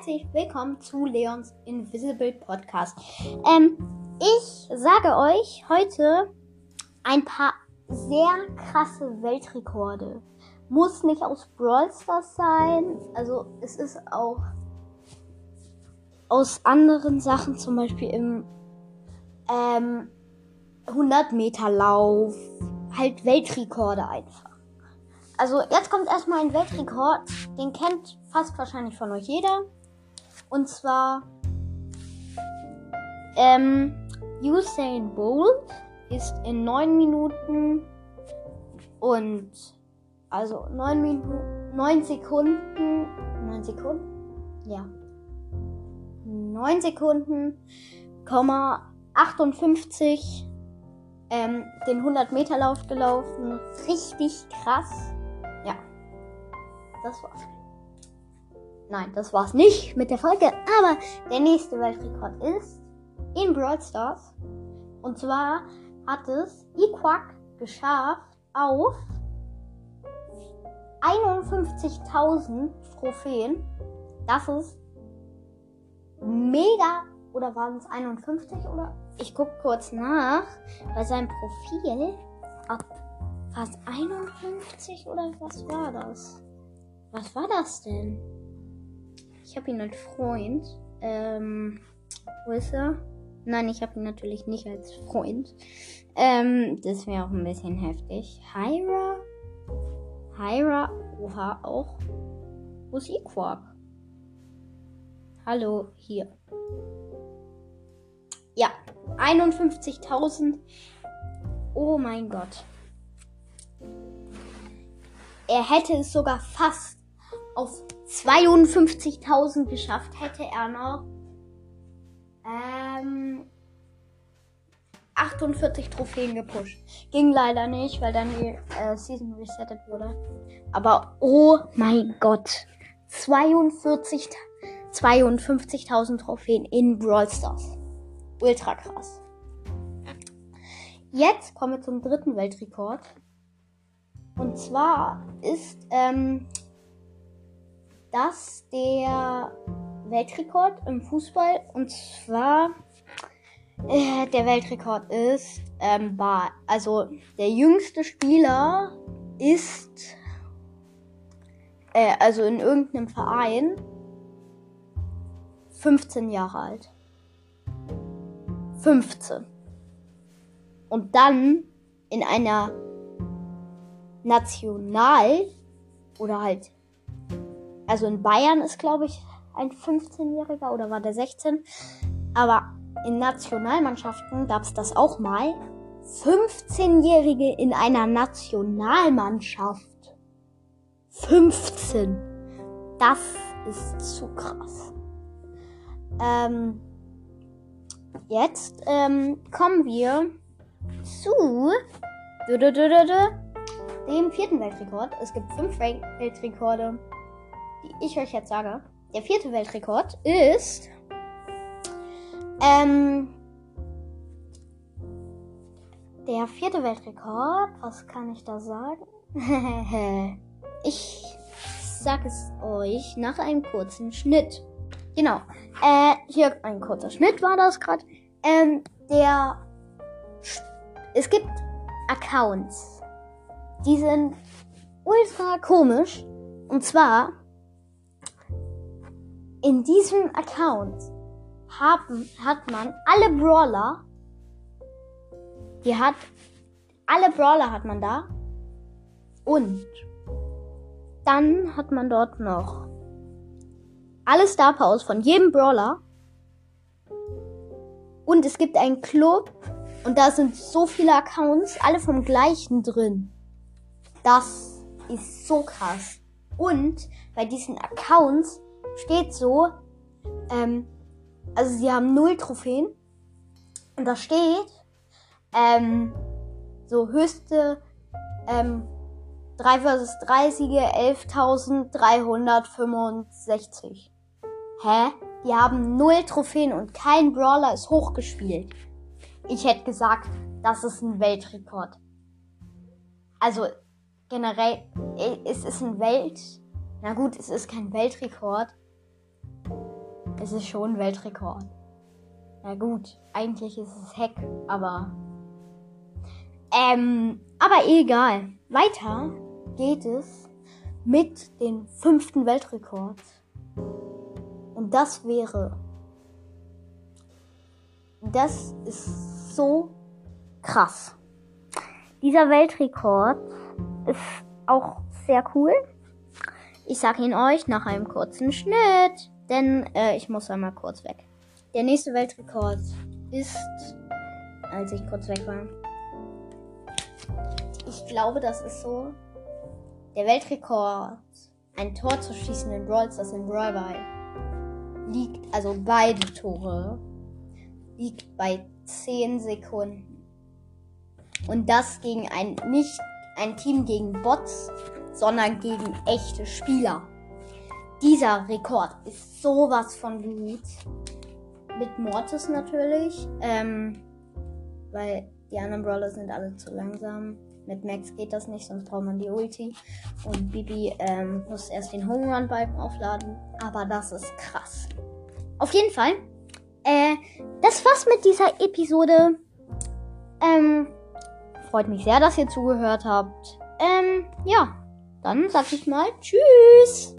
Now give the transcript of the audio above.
herzlich willkommen zu Leons Invisible Podcast. Ähm, ich sage euch heute ein paar sehr krasse Weltrekorde. Muss nicht aus Brawl Stars sein, also es ist auch aus anderen Sachen, zum Beispiel im ähm, 100 Meter Lauf, halt Weltrekorde einfach. Also jetzt kommt erstmal ein Weltrekord, den kennt fast wahrscheinlich von euch jeder. Und zwar ähm, Usain Bolt ist in 9 Minuten und also 9 Minuten 9 Sekunden 9 Sekunden? Ja. 9 Sekunden, 58 ähm, den 100 Meter Lauf gelaufen. Richtig krass. Ja. Das war's. Nein, das war's nicht mit der Folge. Aber der nächste Weltrekord ist in Brawl Stars. Und zwar hat es Equack geschafft auf 51.000 Trophäen. Das ist mega. Oder waren es 51 oder? Ich guck kurz nach bei seinem Profil. Ob fast 51 oder was war das? Was war das denn? Ich habe ihn als Freund. Ähm, wo ist er? Nein, ich habe ihn natürlich nicht als Freund. Ähm, das wäre auch ein bisschen heftig. Hyra? Hyra? Oha, auch. Wo ist Equark? Hallo, hier. Ja, 51.000. Oh mein Gott. Er hätte es sogar fast auf 52.000 geschafft, hätte er noch ähm, 48 Trophäen gepusht. Ging leider nicht, weil dann die äh, Season resettet wurde. Aber oh mein Gott. 42, 52.000 Trophäen in Brawl Stars. Ultra krass. Jetzt kommen wir zum dritten Weltrekord. Und zwar ist ähm, das der Weltrekord im Fußball. Und zwar äh, der Weltrekord ist ähm, bei, also der jüngste Spieler ist äh, also in irgendeinem Verein 15 Jahre alt. 15. Und dann in einer National oder halt, also in Bayern ist, glaube ich, ein 15-Jähriger oder war der 16. Aber in Nationalmannschaften gab es das auch mal. 15-Jährige in einer Nationalmannschaft. 15. Das ist zu krass. Ähm, jetzt ähm, kommen wir zu dem vierten Weltrekord. Es gibt fünf Weltrekorde, die ich euch jetzt sage. Der vierte Weltrekord ist ähm, der vierte Weltrekord. Was kann ich da sagen? ich sag es euch nach einem kurzen Schnitt. Genau. Äh, hier ein kurzer Schnitt war das gerade. Ähm, der. Es gibt Accounts. Die sind ultra komisch. Und zwar. In diesem Account haben, hat man alle Brawler. Die hat. Alle Brawler hat man da. Und dann hat man dort noch alle Star Powers von jedem Brawler. Und es gibt einen Club und da sind so viele Accounts, alle vom gleichen drin. Das ist so krass. Und bei diesen Accounts steht so, ähm, also sie haben null Trophäen. Und da steht, ähm, so höchste, ähm, 3 vs 3 Siege 11.365. Hä? Die haben null Trophäen und kein Brawler ist hochgespielt. Ich hätte gesagt, das ist ein Weltrekord. Also generell, es ist ein Welt. Na gut, es ist kein Weltrekord. Es ist schon Weltrekord. Na gut, eigentlich ist es Hack, aber. Ähm, aber egal. Weiter geht es mit dem fünften Weltrekord. Und das wäre. Das ist so krass. Dieser Weltrekord ist auch sehr cool. Ich sag ihn euch nach einem kurzen Schnitt, denn äh, ich muss einmal kurz weg. Der nächste Weltrekord ist, als ich kurz weg war. Ich glaube, das ist so der Weltrekord, ein Tor zu schießen in Brawl Stars in Brawl liegt, also beide Tore, liegt bei 10 Sekunden. Und das gegen ein, nicht ein Team gegen Bots, sondern gegen echte Spieler. Dieser Rekord ist sowas von gut. Mit Mortis natürlich. Ähm, weil die anderen Brawler sind alle zu langsam. Mit Max geht das nicht, sonst braucht man die Ulti. Und Bibi ähm, muss erst den Home Run Balken aufladen. Aber das ist krass. Auf jeden Fall. Äh, das war's mit dieser Episode. Ähm, freut mich sehr, dass ihr zugehört habt. Ähm, ja. Dann sag ich mal Tschüss.